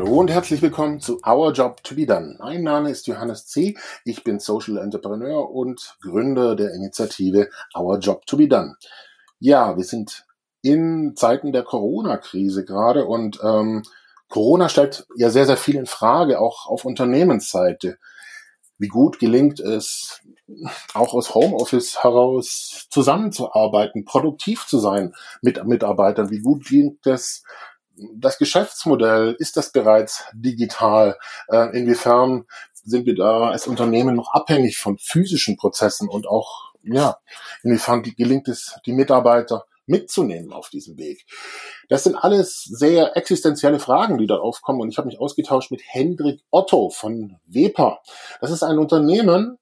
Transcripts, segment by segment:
Hallo und herzlich willkommen zu Our Job to be Done. Mein Name ist Johannes C. Ich bin Social Entrepreneur und Gründer der Initiative Our Job to be Done. Ja, wir sind in Zeiten der Corona-Krise gerade und ähm, Corona stellt ja sehr, sehr viel in Frage, auch auf Unternehmensseite. Wie gut gelingt es, auch aus Homeoffice heraus zusammenzuarbeiten, produktiv zu sein mit Mitarbeitern? Wie gut gelingt es, das Geschäftsmodell, ist das bereits digital? Äh, inwiefern sind wir da als Unternehmen noch abhängig von physischen Prozessen und auch, ja, inwiefern gelingt es, die Mitarbeiter mitzunehmen auf diesem Weg? Das sind alles sehr existenzielle Fragen, die da aufkommen. Und ich habe mich ausgetauscht mit Hendrik Otto von Wepa. Das ist ein Unternehmen,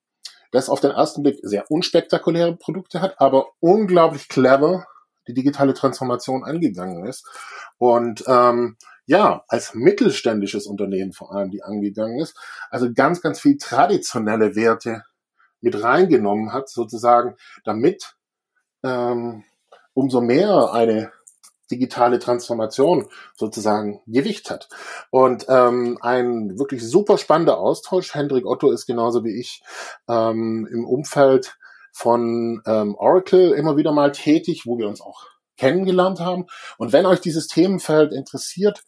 das auf den ersten Blick sehr unspektakuläre Produkte hat, aber unglaublich clever die digitale Transformation angegangen ist. Und ähm, ja, als mittelständisches Unternehmen vor allem, die angegangen ist, also ganz, ganz viel traditionelle Werte mit reingenommen hat, sozusagen, damit ähm, umso mehr eine digitale Transformation sozusagen Gewicht hat. Und ähm, ein wirklich super spannender Austausch. Hendrik Otto ist genauso wie ich ähm, im Umfeld von ähm, Oracle immer wieder mal tätig, wo wir uns auch kennengelernt haben. Und wenn euch dieses Themenfeld interessiert,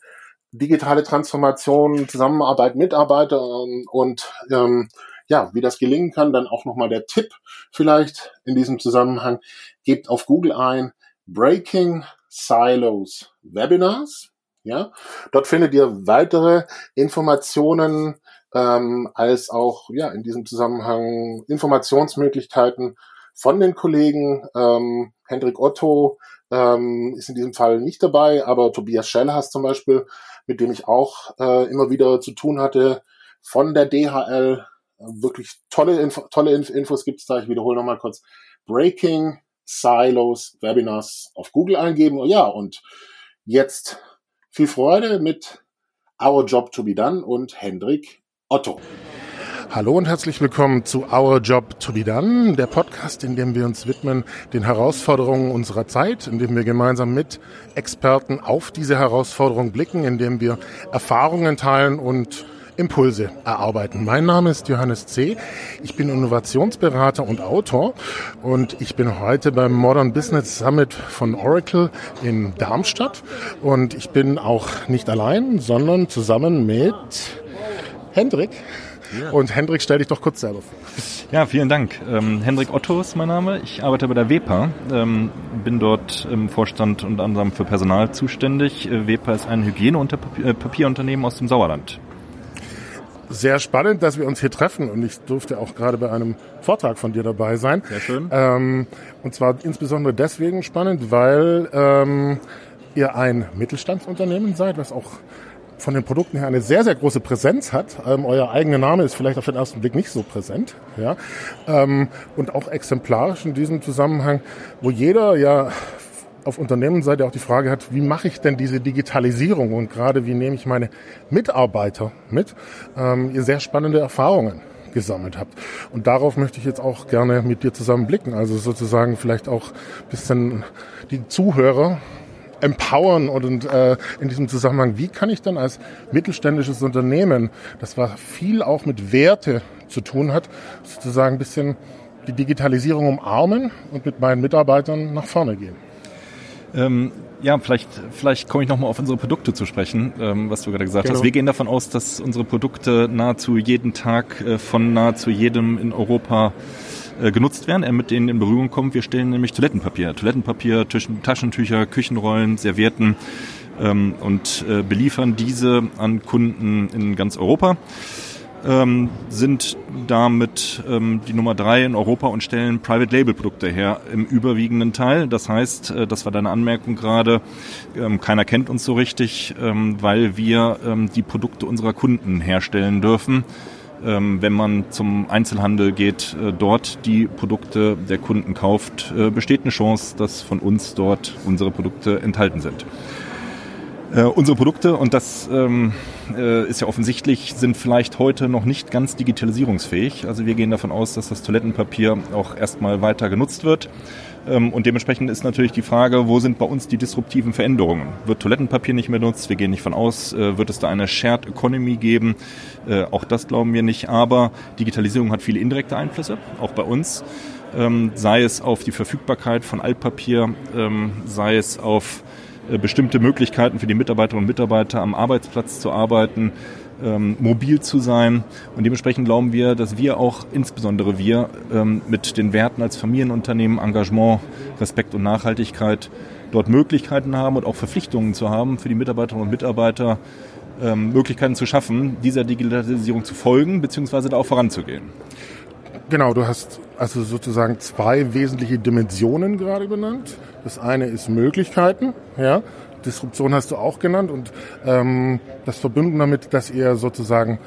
digitale Transformation, Zusammenarbeit, Mitarbeiter ähm, und ähm, ja, wie das gelingen kann, dann auch nochmal der Tipp vielleicht in diesem Zusammenhang. Gebt auf Google ein Breaking Silos Webinars. Ja, dort findet ihr weitere Informationen ähm, als auch ja in diesem Zusammenhang Informationsmöglichkeiten von den Kollegen. Ähm, Hendrik Otto ähm, ist in diesem Fall nicht dabei, aber Tobias Schellhaas zum Beispiel, mit dem ich auch äh, immer wieder zu tun hatte, von der DHL. Wirklich tolle, Info tolle Infos gibt's da. Ich wiederhole nochmal kurz. Breaking Silos Webinars auf Google eingeben. Oh ja, und jetzt viel Freude mit Our Job to be Done und Hendrik Otto. Hallo und herzlich willkommen zu Our Job to be Done, der Podcast, in dem wir uns widmen den Herausforderungen unserer Zeit, in dem wir gemeinsam mit Experten auf diese Herausforderungen blicken, in dem wir Erfahrungen teilen und Impulse erarbeiten. Mein Name ist Johannes C. Ich bin Innovationsberater und Autor und ich bin heute beim Modern Business Summit von Oracle in Darmstadt und ich bin auch nicht allein, sondern zusammen mit Hendrik. Ja. Und Hendrik, stell dich doch kurz selber vor. Ja, vielen Dank. Ähm, Hendrik Otto ist mein Name. Ich arbeite bei der WEPA, ähm, bin dort im Vorstand unter anderem für Personal zuständig. Äh, WEPA ist ein Hygiene- und äh, Papierunternehmen aus dem Sauerland. Sehr spannend, dass wir uns hier treffen und ich durfte auch gerade bei einem Vortrag von dir dabei sein. Sehr schön. Ähm, und zwar insbesondere deswegen spannend, weil ähm, ihr ein Mittelstandsunternehmen seid, was auch von den Produkten her eine sehr, sehr große Präsenz hat. Ähm, euer eigener Name ist vielleicht auf den ersten Blick nicht so präsent. Ja? Ähm, und auch exemplarisch in diesem Zusammenhang, wo jeder ja auf Unternehmensseite auch die Frage hat, wie mache ich denn diese Digitalisierung und gerade wie nehme ich meine Mitarbeiter mit, ähm, ihr sehr spannende Erfahrungen gesammelt habt. Und darauf möchte ich jetzt auch gerne mit dir zusammen blicken. Also sozusagen vielleicht auch ein bisschen die Zuhörer empowern und äh, in diesem Zusammenhang, wie kann ich dann als mittelständisches Unternehmen, das war viel auch mit Werte zu tun hat, sozusagen ein bisschen die Digitalisierung umarmen und mit meinen Mitarbeitern nach vorne gehen. Ähm, ja, vielleicht, vielleicht komme ich nochmal auf unsere Produkte zu sprechen, ähm, was du gerade gesagt genau. hast. Wir gehen davon aus, dass unsere Produkte nahezu jeden Tag äh, von nahezu jedem in Europa äh, genutzt werden, er mit denen in Berührung kommt. Wir stellen nämlich Toilettenpapier, Toilettenpapier, Taschentücher, Küchenrollen, Servietten ähm, und äh, beliefern diese an Kunden in ganz Europa. Ähm, sind damit ähm, die Nummer drei in Europa und stellen Private Label Produkte her im überwiegenden Teil. Das heißt, äh, das war deine Anmerkung gerade, ähm, keiner kennt uns so richtig, ähm, weil wir ähm, die Produkte unserer Kunden herstellen dürfen wenn man zum Einzelhandel geht, äh, dort die Produkte der Kunden kauft, äh, besteht eine Chance, dass von uns dort unsere Produkte enthalten sind. Äh, unsere Produkte, und das ähm, äh, ist ja offensichtlich, sind vielleicht heute noch nicht ganz digitalisierungsfähig. Also wir gehen davon aus, dass das Toilettenpapier auch erstmal weiter genutzt wird. Ähm, und dementsprechend ist natürlich die Frage, wo sind bei uns die disruptiven Veränderungen? Wird Toilettenpapier nicht mehr benutzt? Wir gehen nicht von aus. Äh, wird es da eine Shared Economy geben? Äh, auch das glauben wir nicht. Aber Digitalisierung hat viele indirekte Einflüsse, auch bei uns. Ähm, sei es auf die Verfügbarkeit von Altpapier, ähm, sei es auf äh, bestimmte Möglichkeiten für die Mitarbeiterinnen und Mitarbeiter am Arbeitsplatz zu arbeiten, ähm, mobil zu sein. Und dementsprechend glauben wir, dass wir auch, insbesondere wir, ähm, mit den Werten als Familienunternehmen, Engagement, Respekt und Nachhaltigkeit dort Möglichkeiten haben und auch Verpflichtungen zu haben für die Mitarbeiterinnen und Mitarbeiter, ähm, Möglichkeiten zu schaffen, dieser Digitalisierung zu folgen, beziehungsweise da auch voranzugehen. Genau, du hast also sozusagen zwei wesentliche Dimensionen gerade benannt. Das eine ist Möglichkeiten, ja, Disruption hast du auch genannt und ähm, das verbunden damit, dass ihr sozusagen,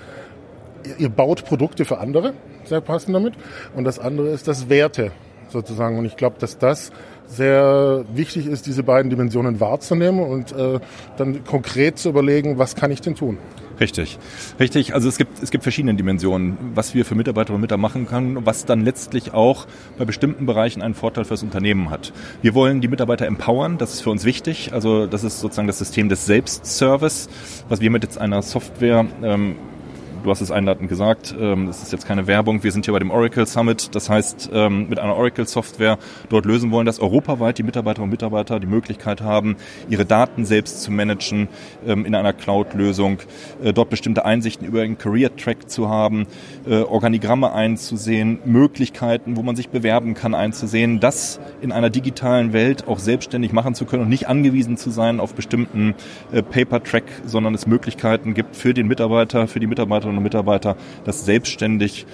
ihr, ihr baut Produkte für andere, sehr passend damit. Und das andere ist das Werte sozusagen. Und ich glaube, dass das sehr wichtig ist, diese beiden Dimensionen wahrzunehmen und äh, dann konkret zu überlegen, was kann ich denn tun. Richtig, richtig. Also es gibt, es gibt verschiedene Dimensionen, was wir für Mitarbeiterinnen und Mitarbeiter machen können, was dann letztlich auch bei bestimmten Bereichen einen Vorteil fürs Unternehmen hat. Wir wollen die Mitarbeiter empowern, das ist für uns wichtig. Also das ist sozusagen das System des Selbstservice, was wir mit jetzt einer Software ähm, du hast es einladend gesagt, ähm, es ist jetzt keine Werbung, wir sind hier bei dem Oracle Summit, das heißt ähm, mit einer Oracle-Software dort lösen wollen, dass europaweit die Mitarbeiterinnen und Mitarbeiter die Möglichkeit haben, ihre Daten selbst zu managen ähm, in einer Cloud-Lösung, äh, dort bestimmte Einsichten über einen Career-Track zu haben, äh, Organigramme einzusehen, Möglichkeiten, wo man sich bewerben kann, einzusehen, das in einer digitalen Welt auch selbstständig machen zu können und nicht angewiesen zu sein auf bestimmten äh, Paper-Track, sondern es Möglichkeiten gibt für den Mitarbeiter, für die Mitarbeiterinnen Mitarbeiterinnen und Mitarbeiter, das selbstständig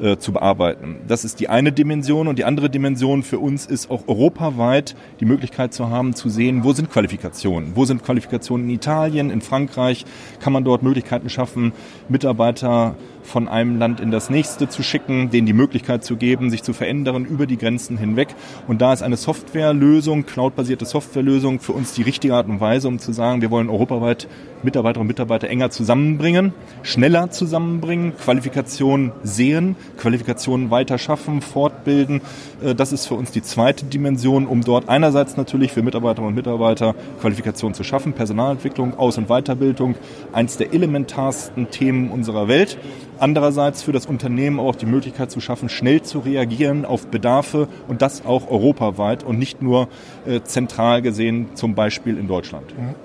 äh, zu bearbeiten. Das ist die eine Dimension und die andere Dimension für uns ist auch europaweit die Möglichkeit zu haben, zu sehen, wo sind Qualifikationen? Wo sind Qualifikationen in Italien, in Frankreich? Kann man dort Möglichkeiten schaffen, Mitarbeiter von einem Land in das nächste zu schicken, denen die Möglichkeit zu geben, sich zu verändern über die Grenzen hinweg. Und da ist eine Softwarelösung, cloudbasierte Softwarelösung für uns die richtige Art und Weise, um zu sagen, wir wollen europaweit Mitarbeiterinnen und Mitarbeiter enger zusammenbringen, schneller zusammenbringen, Qualifikationen sehen, Qualifikationen weiter schaffen, fortbilden. Äh, das ist für uns die zweite Dimension, um dort einerseits natürlich für Mitarbeiterinnen und Mitarbeiter Qualifikationen zu schaffen, Personalentwicklung, Aus- und Weiterbildung, eins der elementarsten Themen unserer Welt. Andererseits für das Unternehmen auch die Möglichkeit zu schaffen, schnell zu reagieren auf Bedarfe und das auch europaweit und nicht nur äh, zentral gesehen, zum Beispiel in Deutschland. Mhm.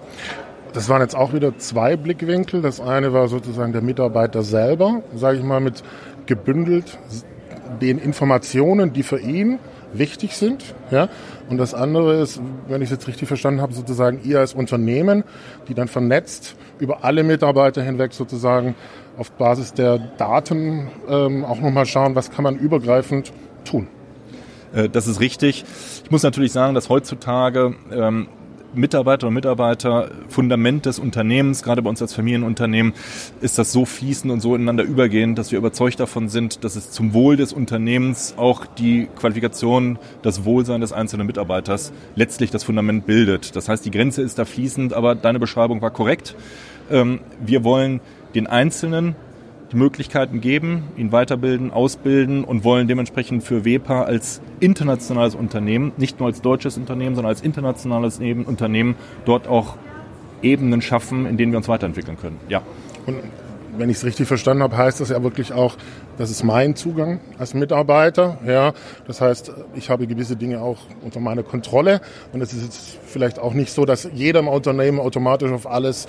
Das waren jetzt auch wieder zwei Blickwinkel. Das eine war sozusagen der Mitarbeiter selber, sage ich mal, mit gebündelt den Informationen, die für ihn wichtig sind. Ja? Und das andere ist, wenn ich es jetzt richtig verstanden habe, sozusagen ihr als Unternehmen, die dann vernetzt über alle Mitarbeiter hinweg sozusagen auf Basis der Daten ähm, auch nochmal schauen, was kann man übergreifend tun. Äh, das ist richtig. Ich muss natürlich sagen, dass heutzutage ähm, Mitarbeiter und Mitarbeiter Fundament des Unternehmens, gerade bei uns als Familienunternehmen, ist das so fließend und so ineinander übergehend, dass wir überzeugt davon sind, dass es zum Wohl des Unternehmens auch die Qualifikation, das Wohlsein des einzelnen Mitarbeiters letztlich das Fundament bildet. Das heißt, die Grenze ist da fließend, aber deine Beschreibung war korrekt. Ähm, wir wollen den Einzelnen die Möglichkeiten geben, ihn weiterbilden, ausbilden und wollen dementsprechend für WEPA als internationales Unternehmen, nicht nur als deutsches Unternehmen, sondern als internationales Unternehmen dort auch Ebenen schaffen, in denen wir uns weiterentwickeln können. Ja. Und wenn ich es richtig verstanden habe, heißt das ja wirklich auch, das ist mein Zugang als Mitarbeiter. Ja, das heißt, ich habe gewisse Dinge auch unter meiner Kontrolle und es ist jetzt vielleicht auch nicht so, dass jeder im Unternehmen automatisch auf alles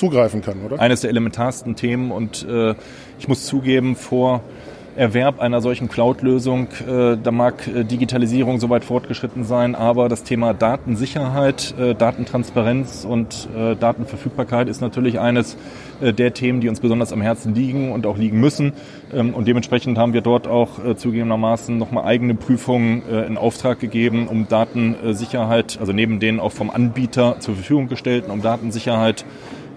zugreifen kann, oder? Eines der elementarsten Themen und äh, ich muss zugeben, vor Erwerb einer solchen Cloud-Lösung, äh, da mag äh, Digitalisierung soweit fortgeschritten sein, aber das Thema Datensicherheit, äh, Datentransparenz und äh, Datenverfügbarkeit ist natürlich eines äh, der Themen, die uns besonders am Herzen liegen und auch liegen müssen. Ähm, und dementsprechend haben wir dort auch äh, zugegebenermaßen nochmal eigene Prüfungen in Auftrag gegeben, um Datensicherheit, also neben den auch vom Anbieter zur Verfügung gestellten, um Datensicherheit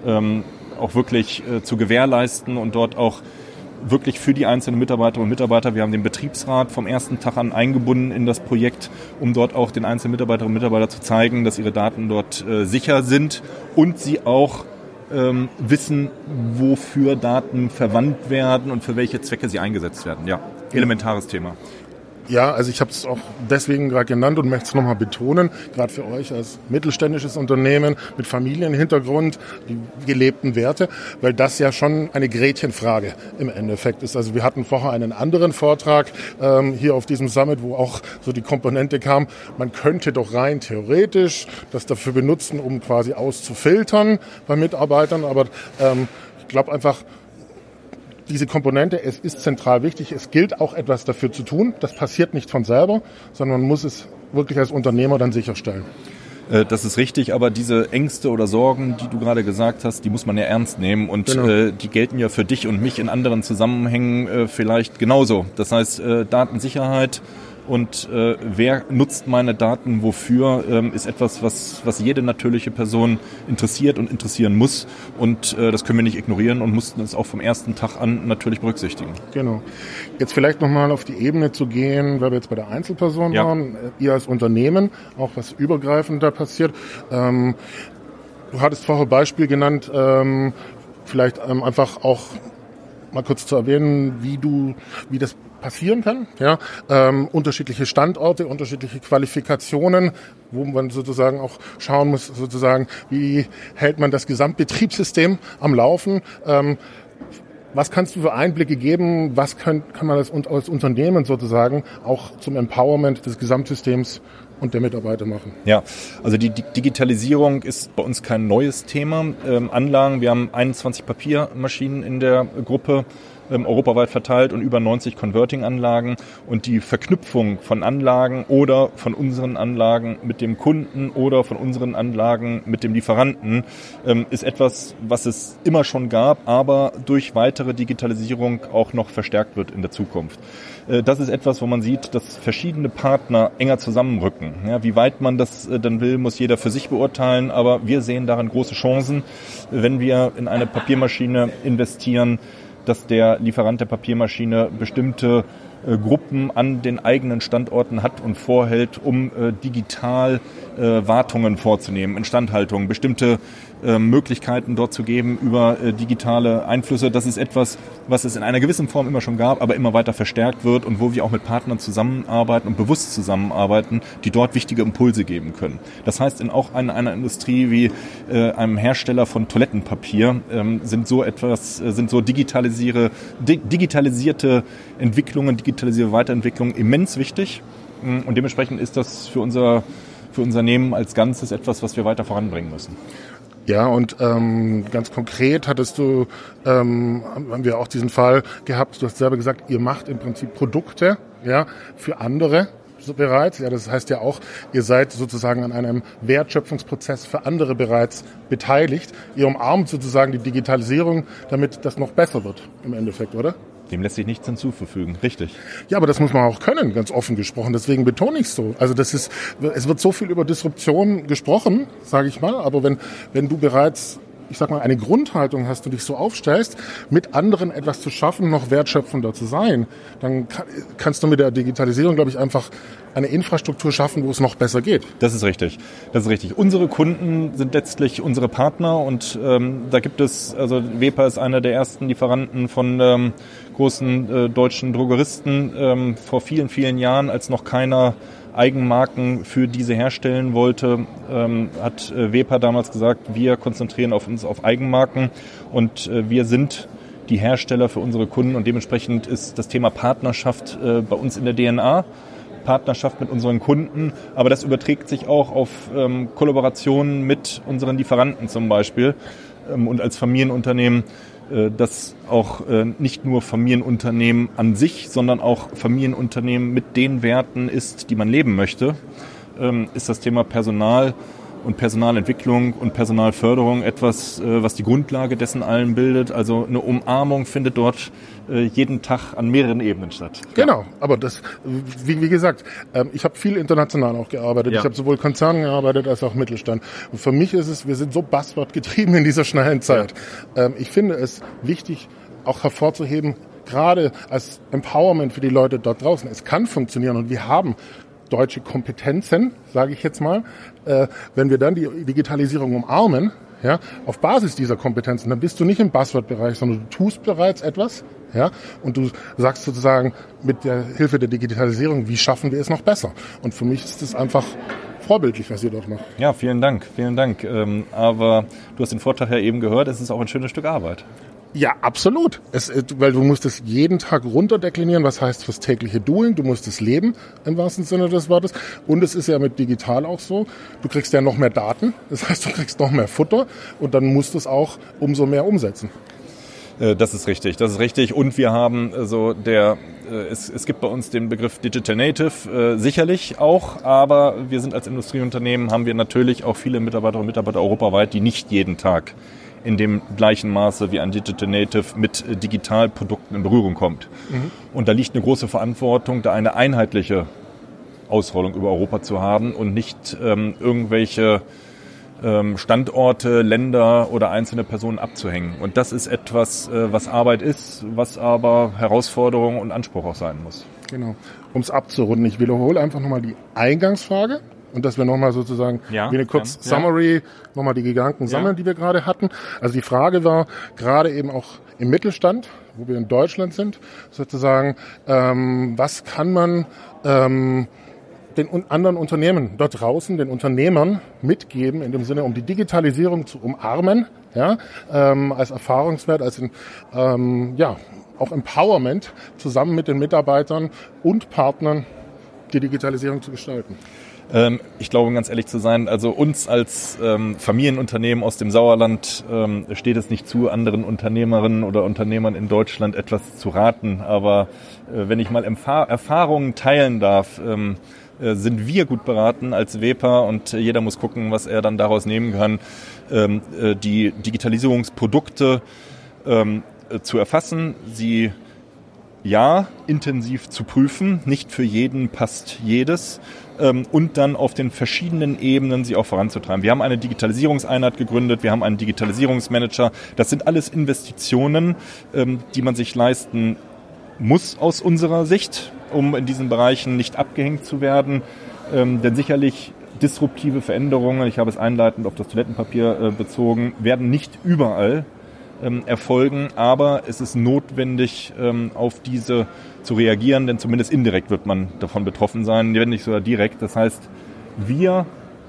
ähm, auch wirklich äh, zu gewährleisten und dort auch wirklich für die einzelnen Mitarbeiterinnen und Mitarbeiter. Wir haben den Betriebsrat vom ersten Tag an eingebunden in das Projekt, um dort auch den einzelnen Mitarbeiterinnen und Mitarbeitern zu zeigen, dass ihre Daten dort äh, sicher sind und sie auch ähm, wissen, wofür Daten verwandt werden und für welche Zwecke sie eingesetzt werden. Ja, elementares Thema. Ja, also ich habe es auch deswegen gerade genannt und möchte es nochmal betonen, gerade für euch als mittelständisches Unternehmen mit Familienhintergrund, die gelebten Werte, weil das ja schon eine Gretchenfrage im Endeffekt ist. Also wir hatten vorher einen anderen Vortrag ähm, hier auf diesem Summit, wo auch so die Komponente kam, man könnte doch rein theoretisch das dafür benutzen, um quasi auszufiltern bei Mitarbeitern, aber ähm, ich glaube einfach, diese Komponente, es ist zentral wichtig. Es gilt auch etwas dafür zu tun. Das passiert nicht von selber, sondern man muss es wirklich als Unternehmer dann sicherstellen. Äh, das ist richtig, aber diese Ängste oder Sorgen, die du gerade gesagt hast, die muss man ja ernst nehmen und genau. äh, die gelten ja für dich und mich in anderen Zusammenhängen äh, vielleicht genauso. Das heißt, äh, Datensicherheit und äh, wer nutzt meine Daten wofür, ähm, ist etwas, was, was jede natürliche Person interessiert und interessieren muss. Und äh, das können wir nicht ignorieren und mussten es auch vom ersten Tag an natürlich berücksichtigen. Genau. Jetzt vielleicht nochmal auf die Ebene zu gehen, weil wir jetzt bei der Einzelperson ja. waren, ihr als Unternehmen, auch was übergreifend da passiert. Ähm, du hattest vorher Beispiel genannt, ähm, vielleicht ähm, einfach auch mal kurz zu erwähnen, wie du, wie das passieren kann. Ja, ähm, unterschiedliche Standorte, unterschiedliche Qualifikationen, wo man sozusagen auch schauen muss, sozusagen, wie hält man das Gesamtbetriebssystem am Laufen. Ähm, was kannst du für Einblicke geben? Was kann, kann man als, als Unternehmen sozusagen auch zum Empowerment des Gesamtsystems und der Mitarbeiter machen. Ja, also die Digitalisierung ist bei uns kein neues Thema. Ähm, Anlagen, wir haben 21 Papiermaschinen in der Gruppe ähm, europaweit verteilt und über 90 Converting-Anlagen. Und die Verknüpfung von Anlagen oder von unseren Anlagen mit dem Kunden oder von unseren Anlagen mit dem Lieferanten ähm, ist etwas, was es immer schon gab, aber durch weitere Digitalisierung auch noch verstärkt wird in der Zukunft. Äh, das ist etwas, wo man sieht, dass verschiedene Partner enger zusammenrücken. Ja, wie weit man das äh, dann will, muss jeder für sich beurteilen, aber wir sehen darin große Chancen, wenn wir in eine Papiermaschine investieren, dass der Lieferant der Papiermaschine bestimmte Gruppen an den eigenen Standorten hat und vorhält, um äh, digital äh, Wartungen vorzunehmen, Instandhaltung, bestimmte äh, Möglichkeiten dort zu geben über äh, digitale Einflüsse. Das ist etwas, was es in einer gewissen Form immer schon gab, aber immer weiter verstärkt wird und wo wir auch mit Partnern zusammenarbeiten und bewusst zusammenarbeiten, die dort wichtige Impulse geben können. Das heißt, in auch in einer Industrie wie äh, einem Hersteller von Toilettenpapier ähm, sind so etwas, äh, sind so digitalisiere, di digitalisierte Entwicklungen, digitalisierte Weiterentwicklungen immens wichtig. Und dementsprechend ist das für unser für Unternehmen als Ganzes etwas, was wir weiter voranbringen müssen. Ja, und ähm, ganz konkret hattest du, ähm, haben wir auch diesen Fall gehabt, du hast selber gesagt, ihr macht im Prinzip Produkte ja, für andere bereits. Ja, das heißt ja auch, ihr seid sozusagen an einem Wertschöpfungsprozess für andere bereits beteiligt. Ihr umarmt sozusagen die Digitalisierung, damit das noch besser wird im Endeffekt, oder? Dem lässt sich nichts hinzufügen, richtig. Ja, aber das muss man auch können, ganz offen gesprochen. Deswegen betone ich es so. Also das ist, es wird so viel über Disruption gesprochen, sage ich mal. Aber wenn, wenn du bereits ich sag mal, eine Grundhaltung hast und dich so aufstellst, mit anderen etwas zu schaffen, noch wertschöpfender zu sein, dann kannst du mit der Digitalisierung, glaube ich, einfach eine Infrastruktur schaffen, wo es noch besser geht. Das ist richtig. Das ist richtig. Unsere Kunden sind letztlich unsere Partner und ähm, da gibt es, also Wepa ist einer der ersten Lieferanten von ähm, großen äh, deutschen Drogeristen ähm, vor vielen, vielen Jahren, als noch keiner Eigenmarken für diese herstellen wollte, ähm, hat äh, Wepa damals gesagt, wir konzentrieren auf uns auf Eigenmarken und äh, wir sind die Hersteller für unsere Kunden und dementsprechend ist das Thema Partnerschaft äh, bei uns in der DNA. Partnerschaft mit unseren Kunden, aber das überträgt sich auch auf ähm, Kollaborationen mit unseren Lieferanten zum Beispiel ähm, und als Familienunternehmen dass auch äh, nicht nur Familienunternehmen an sich, sondern auch Familienunternehmen mit den Werten ist, die man leben möchte, ähm, ist das Thema Personal und Personalentwicklung und Personalförderung etwas, äh, was die Grundlage dessen allen bildet. Also eine Umarmung findet dort äh, jeden Tag an mehreren Ebenen statt. Genau, aber das, wie, wie gesagt, ähm, ich habe viel international auch gearbeitet. Ja. Ich habe sowohl Konzernen gearbeitet als auch Mittelstand. Und für mich ist es, wir sind so Buzzword getrieben in dieser schnellen Zeit. Ja. Ähm, ich finde es wichtig, auch hervorzuheben, gerade als Empowerment für die Leute dort draußen. Es kann funktionieren und wir haben deutsche Kompetenzen, sage ich jetzt mal. Äh, wenn wir dann die Digitalisierung umarmen, ja, auf Basis dieser Kompetenzen, dann bist du nicht im Buzzword-Bereich, sondern du tust bereits etwas, ja, und du sagst sozusagen mit der Hilfe der Digitalisierung, wie schaffen wir es noch besser? Und für mich ist das einfach vorbildlich, was ihr dort macht. Ja, vielen Dank, vielen Dank. Ähm, aber du hast den Vortrag ja eben gehört, es ist auch ein schönes Stück Arbeit. Ja, absolut. Es, äh, weil du musst es jeden Tag runterdeklinieren, was heißt fürs tägliche Doing. Du musst es leben, im wahrsten Sinne des Wortes. Und es ist ja mit digital auch so. Du kriegst ja noch mehr Daten. Das heißt, du kriegst noch mehr Futter und dann musst du es auch umso mehr umsetzen. Äh, das ist richtig, das ist richtig. Und wir haben äh, so der, es, es gibt bei uns den Begriff Digital Native äh, sicherlich auch, aber wir sind als Industrieunternehmen, haben wir natürlich auch viele Mitarbeiterinnen und Mitarbeiter europaweit, die nicht jeden Tag in dem gleichen Maße wie ein Digital Native mit Digitalprodukten in Berührung kommt. Mhm. Und da liegt eine große Verantwortung, da eine einheitliche Ausrollung über Europa zu haben und nicht ähm, irgendwelche ähm, Standorte, Länder oder einzelne Personen abzuhängen. Und das ist etwas, äh, was Arbeit ist, was aber Herausforderung und Anspruch auch sein muss. Genau. Um es abzurunden, ich wiederhole einfach nochmal die Eingangsfrage und dass wir nochmal sozusagen ja, wie eine kurz ja. Summary nochmal die Gedanken sammeln, die wir gerade hatten. Also die Frage war gerade eben auch im Mittelstand, wo wir in Deutschland sind, sozusagen, ähm, was kann man ähm, den anderen Unternehmen dort draußen, den Unternehmern mitgeben, in dem Sinne, um die Digitalisierung zu umarmen, ja, ähm, als Erfahrungswert, als in, ähm, ja, auch Empowerment zusammen mit den Mitarbeitern und Partnern die Digitalisierung zu gestalten. Ähm, ich glaube, um ganz ehrlich zu sein, also uns als ähm, Familienunternehmen aus dem Sauerland ähm, steht es nicht zu, anderen Unternehmerinnen oder Unternehmern in Deutschland etwas zu raten. Aber äh, wenn ich mal Erfahrungen teilen darf, äh, sind wir gut beraten als WEPA und jeder muss gucken, was er dann daraus nehmen kann, äh, die Digitalisierungsprodukte zu erfassen, sie ja intensiv zu prüfen. Nicht für jeden passt jedes ähm, und dann auf den verschiedenen Ebenen sie auch voranzutreiben. Wir haben eine Digitalisierungseinheit gegründet, wir haben einen Digitalisierungsmanager. Das sind alles Investitionen, ähm, die man sich leisten muss aus unserer Sicht, um in diesen Bereichen nicht abgehängt zu werden. Ähm, denn sicherlich disruptive Veränderungen, ich habe es einleitend auf das Toilettenpapier äh, bezogen, werden nicht überall ähm, erfolgen, aber es ist notwendig, ähm, auf diese zu reagieren, denn zumindest indirekt wird man davon betroffen sein, wenn nicht sogar direkt. Das heißt, wir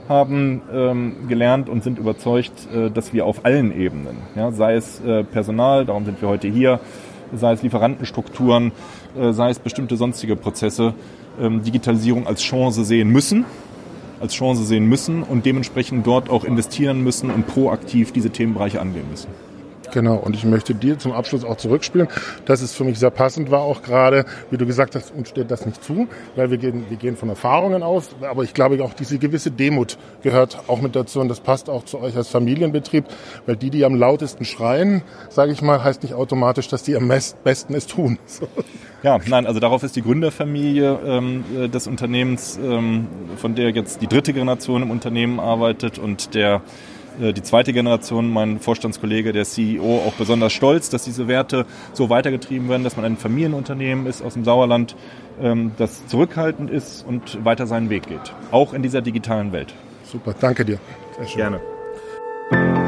haben ähm, gelernt und sind überzeugt, äh, dass wir auf allen Ebenen, ja, sei es äh, Personal, darum sind wir heute hier, sei es Lieferantenstrukturen, äh, sei es bestimmte sonstige Prozesse, ähm, Digitalisierung als Chance sehen müssen, als Chance sehen müssen und dementsprechend dort auch investieren müssen und proaktiv diese Themenbereiche angehen müssen. Genau, und ich möchte dir zum Abschluss auch zurückspielen, dass es für mich sehr passend war, auch gerade, wie du gesagt hast, uns steht das nicht zu, weil wir gehen, wir gehen von Erfahrungen aus, aber ich glaube auch diese gewisse Demut gehört auch mit dazu und das passt auch zu euch als Familienbetrieb, weil die, die am lautesten schreien, sage ich mal, heißt nicht automatisch, dass die am besten es tun. Ja, nein, also darauf ist die Gründerfamilie ähm, äh, des Unternehmens, ähm, von der jetzt die dritte Generation im Unternehmen arbeitet und der die zweite Generation, mein Vorstandskollege, der CEO, auch besonders stolz, dass diese Werte so weitergetrieben werden, dass man ein Familienunternehmen ist aus dem Sauerland, ähm, das zurückhaltend ist und weiter seinen Weg geht. Auch in dieser digitalen Welt. Super, danke dir. Sehr schön. Gerne.